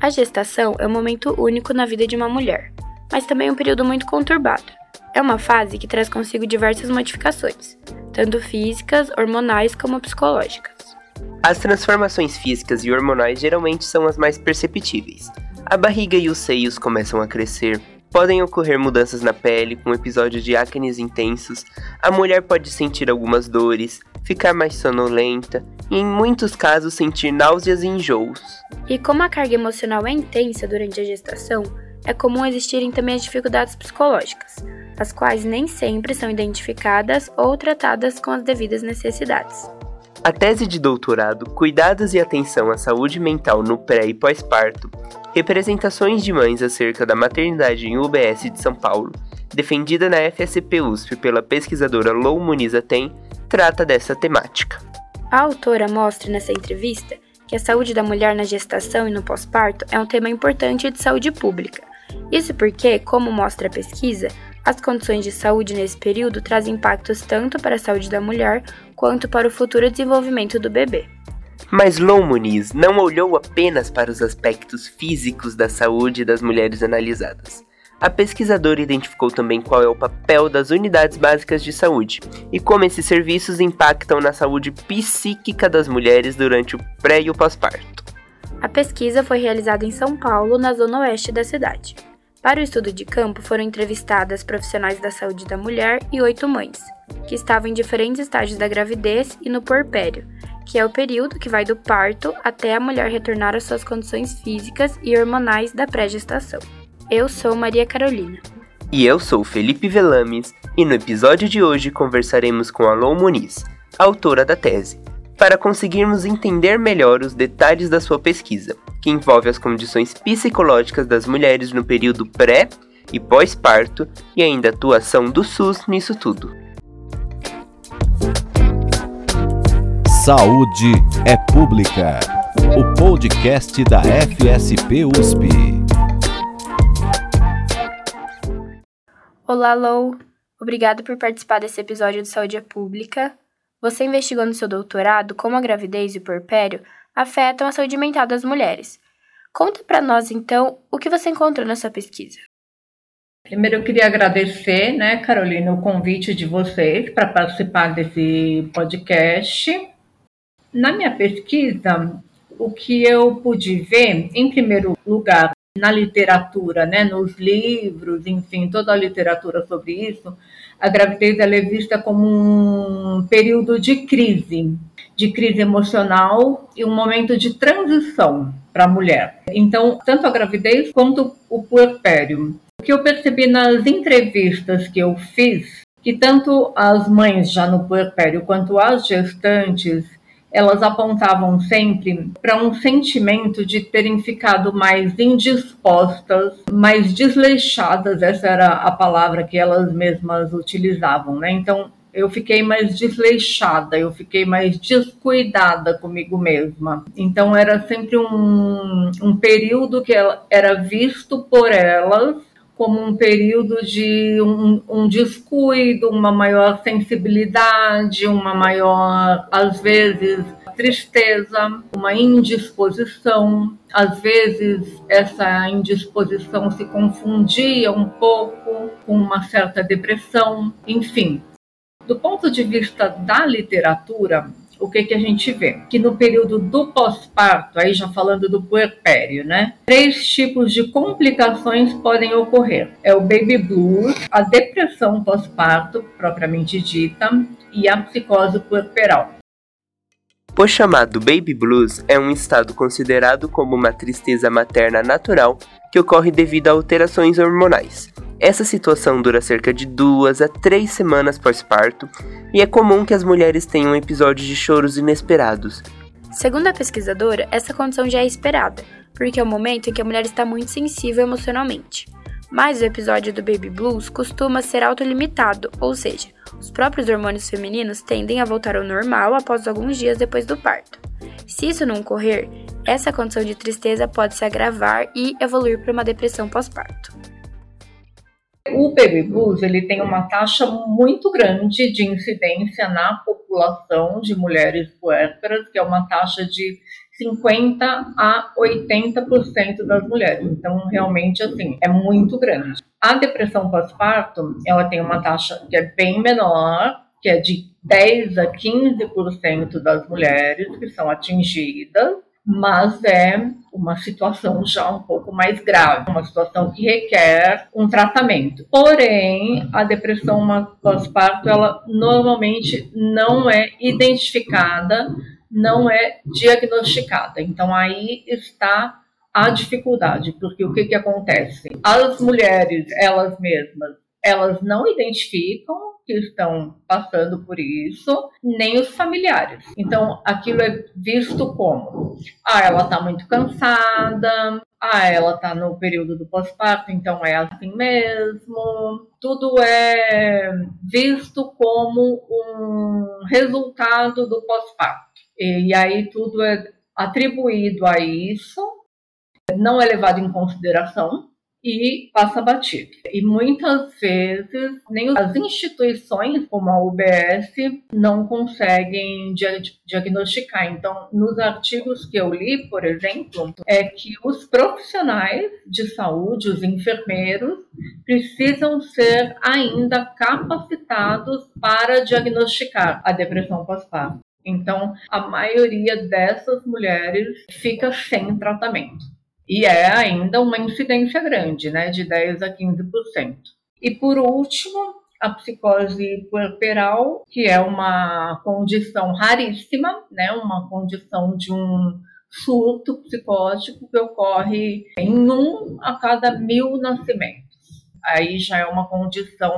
A gestação é um momento único na vida de uma mulher, mas também um período muito conturbado. É uma fase que traz consigo diversas modificações, tanto físicas, hormonais como psicológicas. As transformações físicas e hormonais geralmente são as mais perceptíveis. A barriga e os seios começam a crescer, podem ocorrer mudanças na pele, com episódios de acnes intensos, a mulher pode sentir algumas dores, ficar mais sonolenta e, em muitos casos, sentir náuseas e enjoos. E como a carga emocional é intensa durante a gestação, é comum existirem também as dificuldades psicológicas, as quais nem sempre são identificadas ou tratadas com as devidas necessidades. A tese de doutorado Cuidados e Atenção à Saúde Mental no Pré e Pós-Parto, representações de mães acerca da maternidade em UBS de São Paulo, defendida na FSP USP pela pesquisadora Lou Muniz Tem, trata dessa temática. A autora mostra nessa entrevista que a saúde da mulher na gestação e no pós-parto é um tema importante de saúde pública. Isso porque, como mostra a pesquisa, as condições de saúde nesse período trazem impactos tanto para a saúde da mulher quanto para o futuro desenvolvimento do bebê. Mas Lou Muniz não olhou apenas para os aspectos físicos da saúde das mulheres analisadas. A pesquisadora identificou também qual é o papel das unidades básicas de saúde e como esses serviços impactam na saúde psíquica das mulheres durante o pré e o pós-parto. A pesquisa foi realizada em São Paulo, na zona oeste da cidade. Para o estudo de campo foram entrevistadas profissionais da saúde da mulher e oito mães, que estavam em diferentes estágios da gravidez e no porpério, que é o período que vai do parto até a mulher retornar às suas condições físicas e hormonais da pré-gestação. Eu sou Maria Carolina. E eu sou Felipe Velames, e no episódio de hoje conversaremos com Alon Muniz, autora da tese, para conseguirmos entender melhor os detalhes da sua pesquisa que envolve as condições psicológicas das mulheres no período pré e pós-parto e ainda a atuação do SUS nisso tudo. Saúde é Pública, o podcast da FSP USP. Olá, Lou. Obrigado por participar desse episódio de Saúde Pública. Você investigou no seu doutorado como a gravidez e o porpério afetam a saúde mental das mulheres. Conta para nós, então, o que você encontrou nessa pesquisa. Primeiro, eu queria agradecer, né, Carolina, o convite de vocês para participar desse podcast. Na minha pesquisa, o que eu pude ver, em primeiro lugar, na literatura, né, nos livros, enfim, toda a literatura sobre isso, a gravidez é vista como um período de crise, de crise emocional e um momento de transição para a mulher. Então, tanto a gravidez quanto o puerpério. O que eu percebi nas entrevistas que eu fiz, que tanto as mães já no puerpério quanto as gestantes elas apontavam sempre para um sentimento de terem ficado mais indispostas, mais desleixadas, essa era a palavra que elas mesmas utilizavam, né? Então, eu fiquei mais desleixada, eu fiquei mais descuidada comigo mesma. Então, era sempre um, um período que era visto por elas como um período de um, um, descuido, uma maior sensibilidade, uma maior, às vezes, tristeza, uma indisposição. Às vezes, essa indisposição se confundia um pouco com uma certa depressão, enfim. Do ponto de vista da literatura, o que, que a gente vê? Que no período do pós-parto, aí já falando do puerpério, né? Três tipos de complicações podem ocorrer. É o baby blues, a depressão pós-parto, propriamente dita, e a psicose puerperal. O chamado baby blues é um estado considerado como uma tristeza materna natural que ocorre devido a alterações hormonais. Essa situação dura cerca de duas a três semanas pós-parto e é comum que as mulheres tenham episódios de choros inesperados. Segundo a pesquisadora, essa condição já é esperada, porque é o momento em que a mulher está muito sensível emocionalmente. Mas o episódio do baby blues costuma ser autolimitado, ou seja, os próprios hormônios femininos tendem a voltar ao normal após alguns dias depois do parto. Se isso não ocorrer, essa condição de tristeza pode se agravar e evoluir para uma depressão pós-parto. O baby blues ele tem uma taxa muito grande de incidência na população de mulheres puérperas, que é uma taxa de 50 a 80% das mulheres. Então, realmente, assim, é muito grande. A depressão pós-parto, ela tem uma taxa que é bem menor, que é de 10 a 15% das mulheres que são atingidas, mas é uma situação já um pouco mais grave, uma situação que requer um tratamento. Porém, a depressão pós-parto, ela normalmente não é identificada não é diagnosticada. Então aí está a dificuldade, porque o que, que acontece? As mulheres, elas mesmas, elas não identificam que estão passando por isso, nem os familiares. Então, aquilo é visto como: ah, ela está muito cansada, ah, ela está no período do pós-parto, então é assim mesmo. Tudo é visto como um resultado do pós-parto. E, e aí tudo é atribuído a isso, não é levado em consideração e passa batido. E muitas vezes nem as instituições como a UBS não conseguem diagnosticar. Então, nos artigos que eu li, por exemplo, é que os profissionais de saúde, os enfermeiros, precisam ser ainda capacitados para diagnosticar a depressão pós-parto. Então, a maioria dessas mulheres fica sem tratamento. E é ainda uma incidência grande, né, de 10 a 15%. E por último, a psicose puerperal, que é uma condição raríssima, né, uma condição de um surto psicótico que ocorre em um a cada mil nascimentos. Aí já é uma condição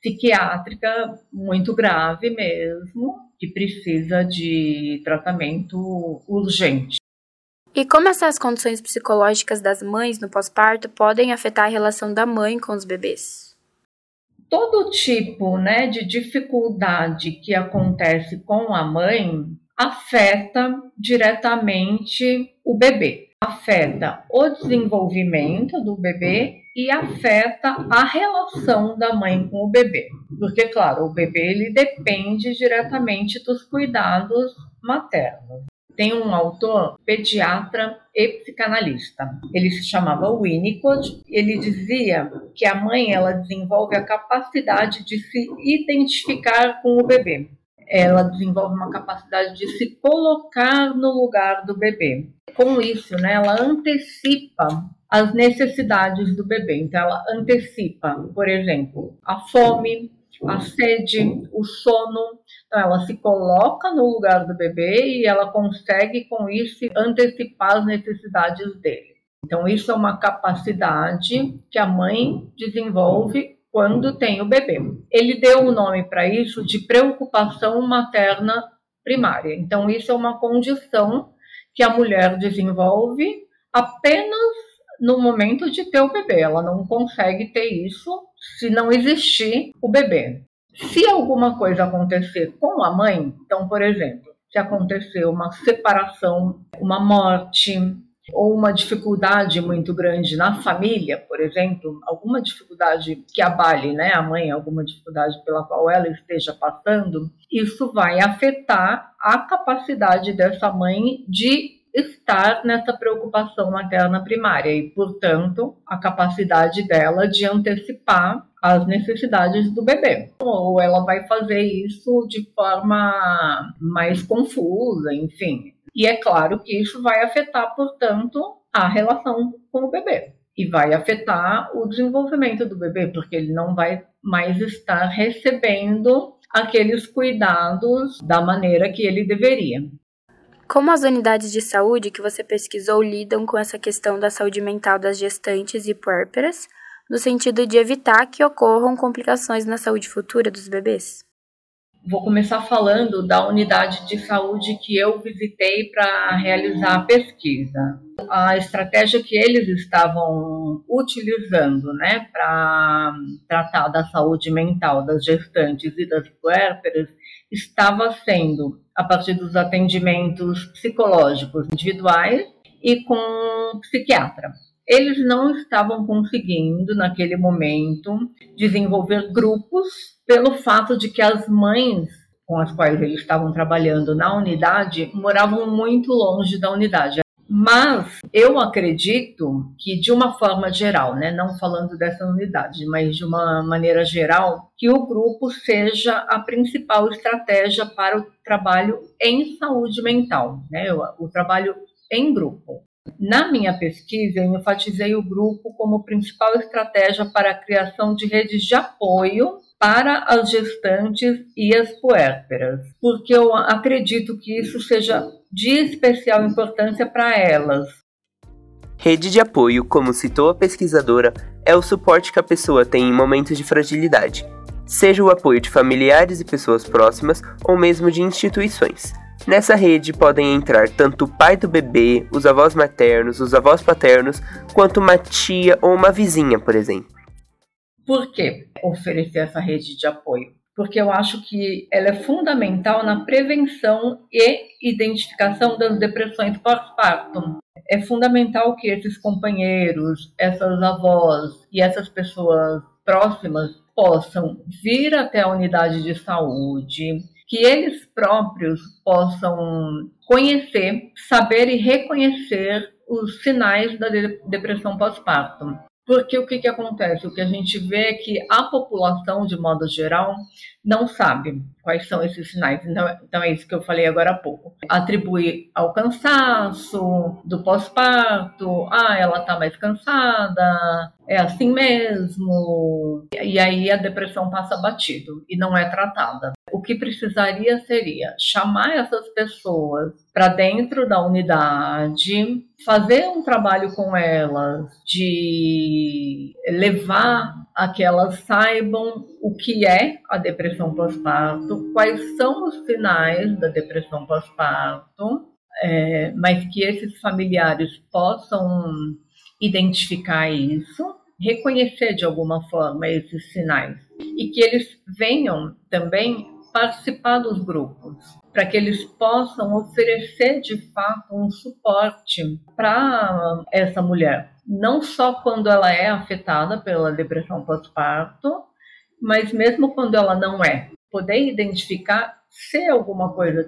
psiquiátrica muito grave mesmo, que precisa de tratamento urgente. E como essas condições psicológicas das mães no pós-parto podem afetar a relação da mãe com os bebês? Todo tipo né, de dificuldade que acontece com a mãe afeta diretamente o bebê. Afeta o desenvolvimento do bebê e afeta a relação da mãe com o bebê. Porque, claro, o bebê ele depende diretamente dos cuidados maternos. Tem um autor, pediatra e psicanalista. Ele se chamava Winnicott. Ele dizia que a mãe ela desenvolve a capacidade de se identificar com o bebê. Ela desenvolve uma capacidade de se colocar no lugar do bebê. Com isso, né, ela antecipa as necessidades do bebê. Então, ela antecipa, por exemplo, a fome, a sede, o sono. Então, ela se coloca no lugar do bebê e ela consegue, com isso, antecipar as necessidades dele. Então, isso é uma capacidade que a mãe desenvolve quando tem o bebê. Ele deu o nome para isso de preocupação materna primária. Então, isso é uma condição que a mulher desenvolve apenas no momento de ter o bebê. Ela não consegue ter isso se não existir o bebê. Se alguma coisa acontecer com a mãe, então, por exemplo, se acontecer uma separação, uma morte, ou uma dificuldade muito grande na família, por exemplo, alguma dificuldade que abale né, a mãe, alguma dificuldade pela qual ela esteja passando, isso vai afetar a capacidade dessa mãe de estar nessa preocupação materna primária e, portanto, a capacidade dela de antecipar as necessidades do bebê. Ou ela vai fazer isso de forma mais confusa, enfim. E é claro que isso vai afetar, portanto, a relação com o bebê. E vai afetar o desenvolvimento do bebê, porque ele não vai mais estar recebendo aqueles cuidados da maneira que ele deveria. Como as unidades de saúde que você pesquisou lidam com essa questão da saúde mental das gestantes e puérperas, no sentido de evitar que ocorram complicações na saúde futura dos bebês? Vou começar falando da unidade de saúde que eu visitei para realizar a pesquisa. A estratégia que eles estavam utilizando né, para tratar da saúde mental das gestantes e das puérperas estava sendo a partir dos atendimentos psicológicos individuais e com psiquiatra. Eles não estavam conseguindo, naquele momento, desenvolver grupos pelo fato de que as mães com as quais eles estavam trabalhando na unidade moravam muito longe da unidade. Mas eu acredito que, de uma forma geral, né, não falando dessa unidade, mas de uma maneira geral, que o grupo seja a principal estratégia para o trabalho em saúde mental, né, o, trabalho em grupo. Na minha pesquisa, eu enfatizei o grupo como principal estratégia para a criação de redes de apoio para as gestantes e as puérperas, porque eu acredito que isso seja de especial importância para elas. Rede de apoio, como citou a pesquisadora, é o suporte que a pessoa tem em momentos de fragilidade, seja o apoio de familiares e pessoas próximas ou mesmo de instituições. Nessa rede podem entrar tanto o pai do bebê, os avós maternos, os avós paternos, quanto uma tia ou uma vizinha, por exemplo. Por que oferecer essa rede de apoio? Porque eu acho que ela é fundamental na prevenção e identificação das depressões pós-parto. É fundamental que esses companheiros, essas avós e essas pessoas próximas possam vir até a unidade de saúde, que eles próprios possam conhecer, saber e reconhecer os sinais da depressão pós-parto. Porque o que, que acontece? O que a gente vê é que a população, de modo geral, não sabe quais são esses sinais. Então, então é isso que eu falei agora há pouco. Atribuir ao cansaço do pós-parto, ah, ela está mais cansada, é assim mesmo. E aí a depressão passa batido e não é tratada. O que precisaria seria chamar essas pessoas para dentro da unidade, fazer um trabalho com elas, de levar a que elas saibam o que é a depressão pós-parto, quais são os sinais da depressão pós-parto, é, mas que esses familiares possam identificar isso, reconhecer de alguma forma esses sinais. E que eles venham também participar dos grupos, para que eles possam oferecer de fato um suporte para essa mulher, não só quando ela é afetada pela depressão pós-parto, mas mesmo quando ela não é, poder identificar se alguma coisa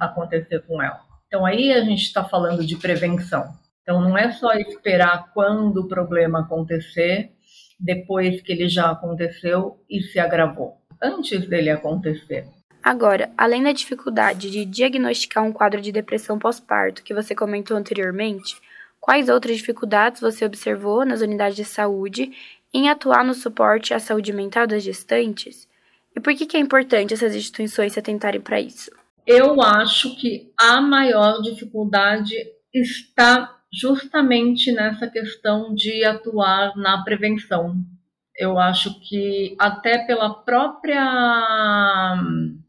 acontecer com ela. Então aí a gente está falando de prevenção. Então não é só esperar quando o problema acontecer, depois que ele já aconteceu e se agravou antes dele acontecer. Agora, além da dificuldade de diagnosticar um quadro de depressão pós-parto que você comentou anteriormente, quais outras dificuldades você observou nas unidades de saúde em atuar no suporte à saúde mental das gestantes? E por que, que é importante essas instituições se atentarem para isso? Eu acho que a maior dificuldade está justamente nessa questão de atuar na prevenção, eu acho que até pela própria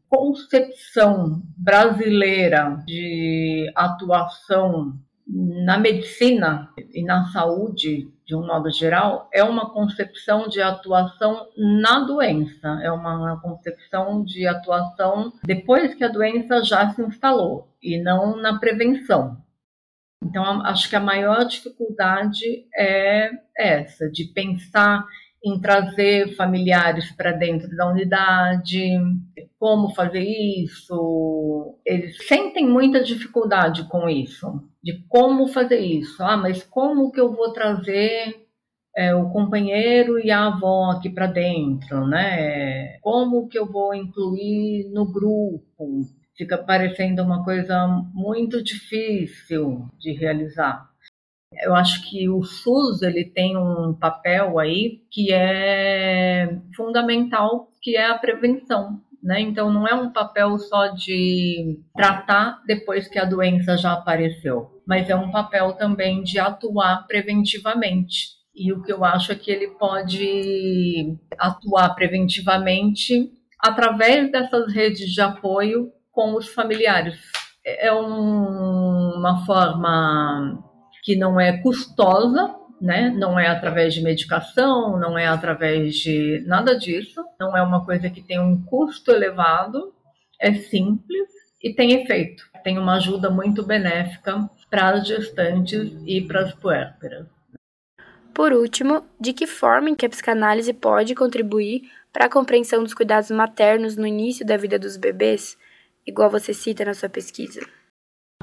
concepção brasileira de atuação na medicina e na saúde, de um modo geral, é uma concepção de atuação na doença, é uma concepção de atuação depois que a doença já se instalou e não na prevenção. Então, acho que a maior dificuldade é essa, de pensar em trazer familiares para dentro da unidade, como fazer isso. Eles sentem muita dificuldade com isso, de como fazer isso. Ah, mas como que eu vou trazer é, o companheiro e a avó aqui para dentro, né? Como que eu vou incluir no grupo? Fica parecendo uma coisa muito difícil de realizar. Eu acho que o SUS ele tem um papel aí que é fundamental, que é a prevenção. Né? Então, não é um papel só de tratar depois que a doença já apareceu, mas é um papel também de atuar preventivamente. E o que eu acho é que ele pode atuar preventivamente através dessas redes de apoio com os familiares. É um, uma forma que não é custosa, né? Não é através de medicação, não é através de nada disso, não é uma coisa que tem um custo elevado, é simples e tem efeito. Tem uma ajuda muito benéfica para as gestantes e para as puérperas. Por último, de que forma que a psicanálise pode contribuir para a compreensão dos cuidados maternos no início da vida dos bebês, igual você cita na sua pesquisa?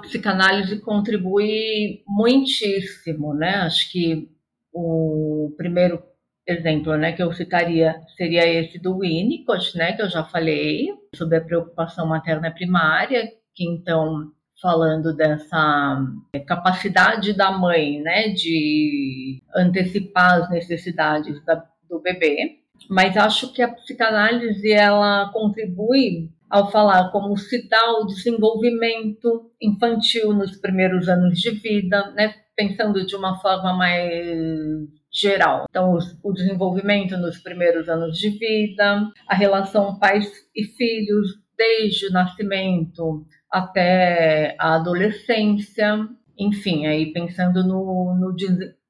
Psicanálise contribui muitíssimo, né? Acho que o primeiro exemplo, né, que eu citaria seria esse do Winnicott, né, que eu já falei sobre a preocupação materna primária, que então falando dessa capacidade da mãe, né, de antecipar as necessidades da, do bebê, mas acho que a psicanálise ela contribui ao falar como dá o desenvolvimento infantil nos primeiros anos de vida, né, pensando de uma forma mais geral. Então, o desenvolvimento nos primeiros anos de vida, a relação pais e filhos desde o nascimento até a adolescência, enfim, aí pensando no, no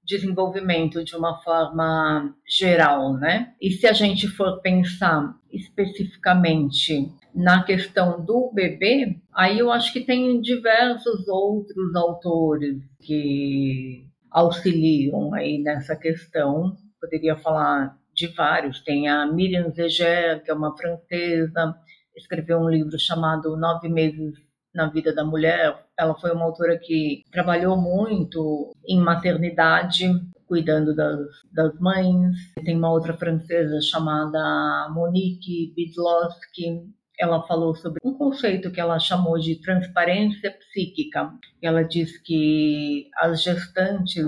desenvolvimento de uma forma geral, né? E se a gente for pensar especificamente na questão do bebê, aí eu acho que tem diversos outros autores que auxiliam aí nessa questão. Poderia falar de vários. Tem a Miriam Zeger, que é uma francesa, escreveu um livro chamado Nove Meses na Vida da Mulher. Ela foi uma autora que trabalhou muito em maternidade, cuidando das, das mães. Tem uma outra francesa chamada Monique Bidlowski, ela falou sobre um conceito que ela chamou de transparência psíquica. Ela diz que as gestantes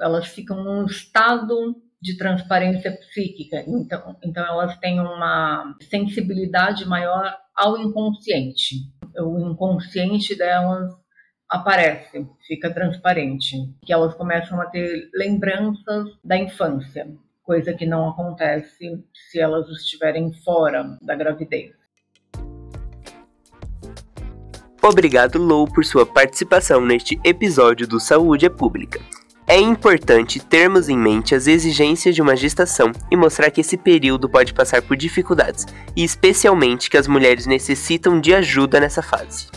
elas ficam num estado de transparência psíquica, então, então elas têm uma sensibilidade maior ao inconsciente. O inconsciente delas aparece, fica transparente, que elas começam a ter lembranças da infância, coisa que não acontece se elas estiverem fora da gravidez. Obrigado, Lou, por sua participação neste episódio do Saúde é Pública. É importante termos em mente as exigências de uma gestação e mostrar que esse período pode passar por dificuldades, e especialmente que as mulheres necessitam de ajuda nessa fase.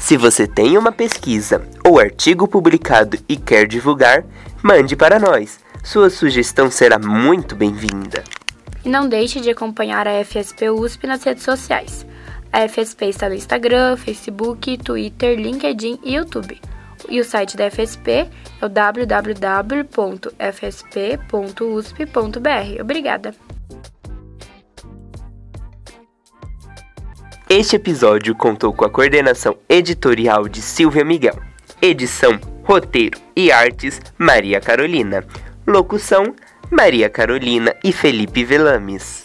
Se você tem uma pesquisa ou artigo publicado e quer divulgar, mande para nós. Sua sugestão será muito bem-vinda. E não deixe de acompanhar a FSP USP nas redes sociais. A FSP está no Instagram, Facebook, Twitter, LinkedIn e YouTube. E o site da FSP é o www.fsp.usp.br. Obrigada! Este episódio contou com a coordenação editorial de Silvia Miguel, edição, roteiro e artes Maria Carolina, locução Maria Carolina e Felipe Velames.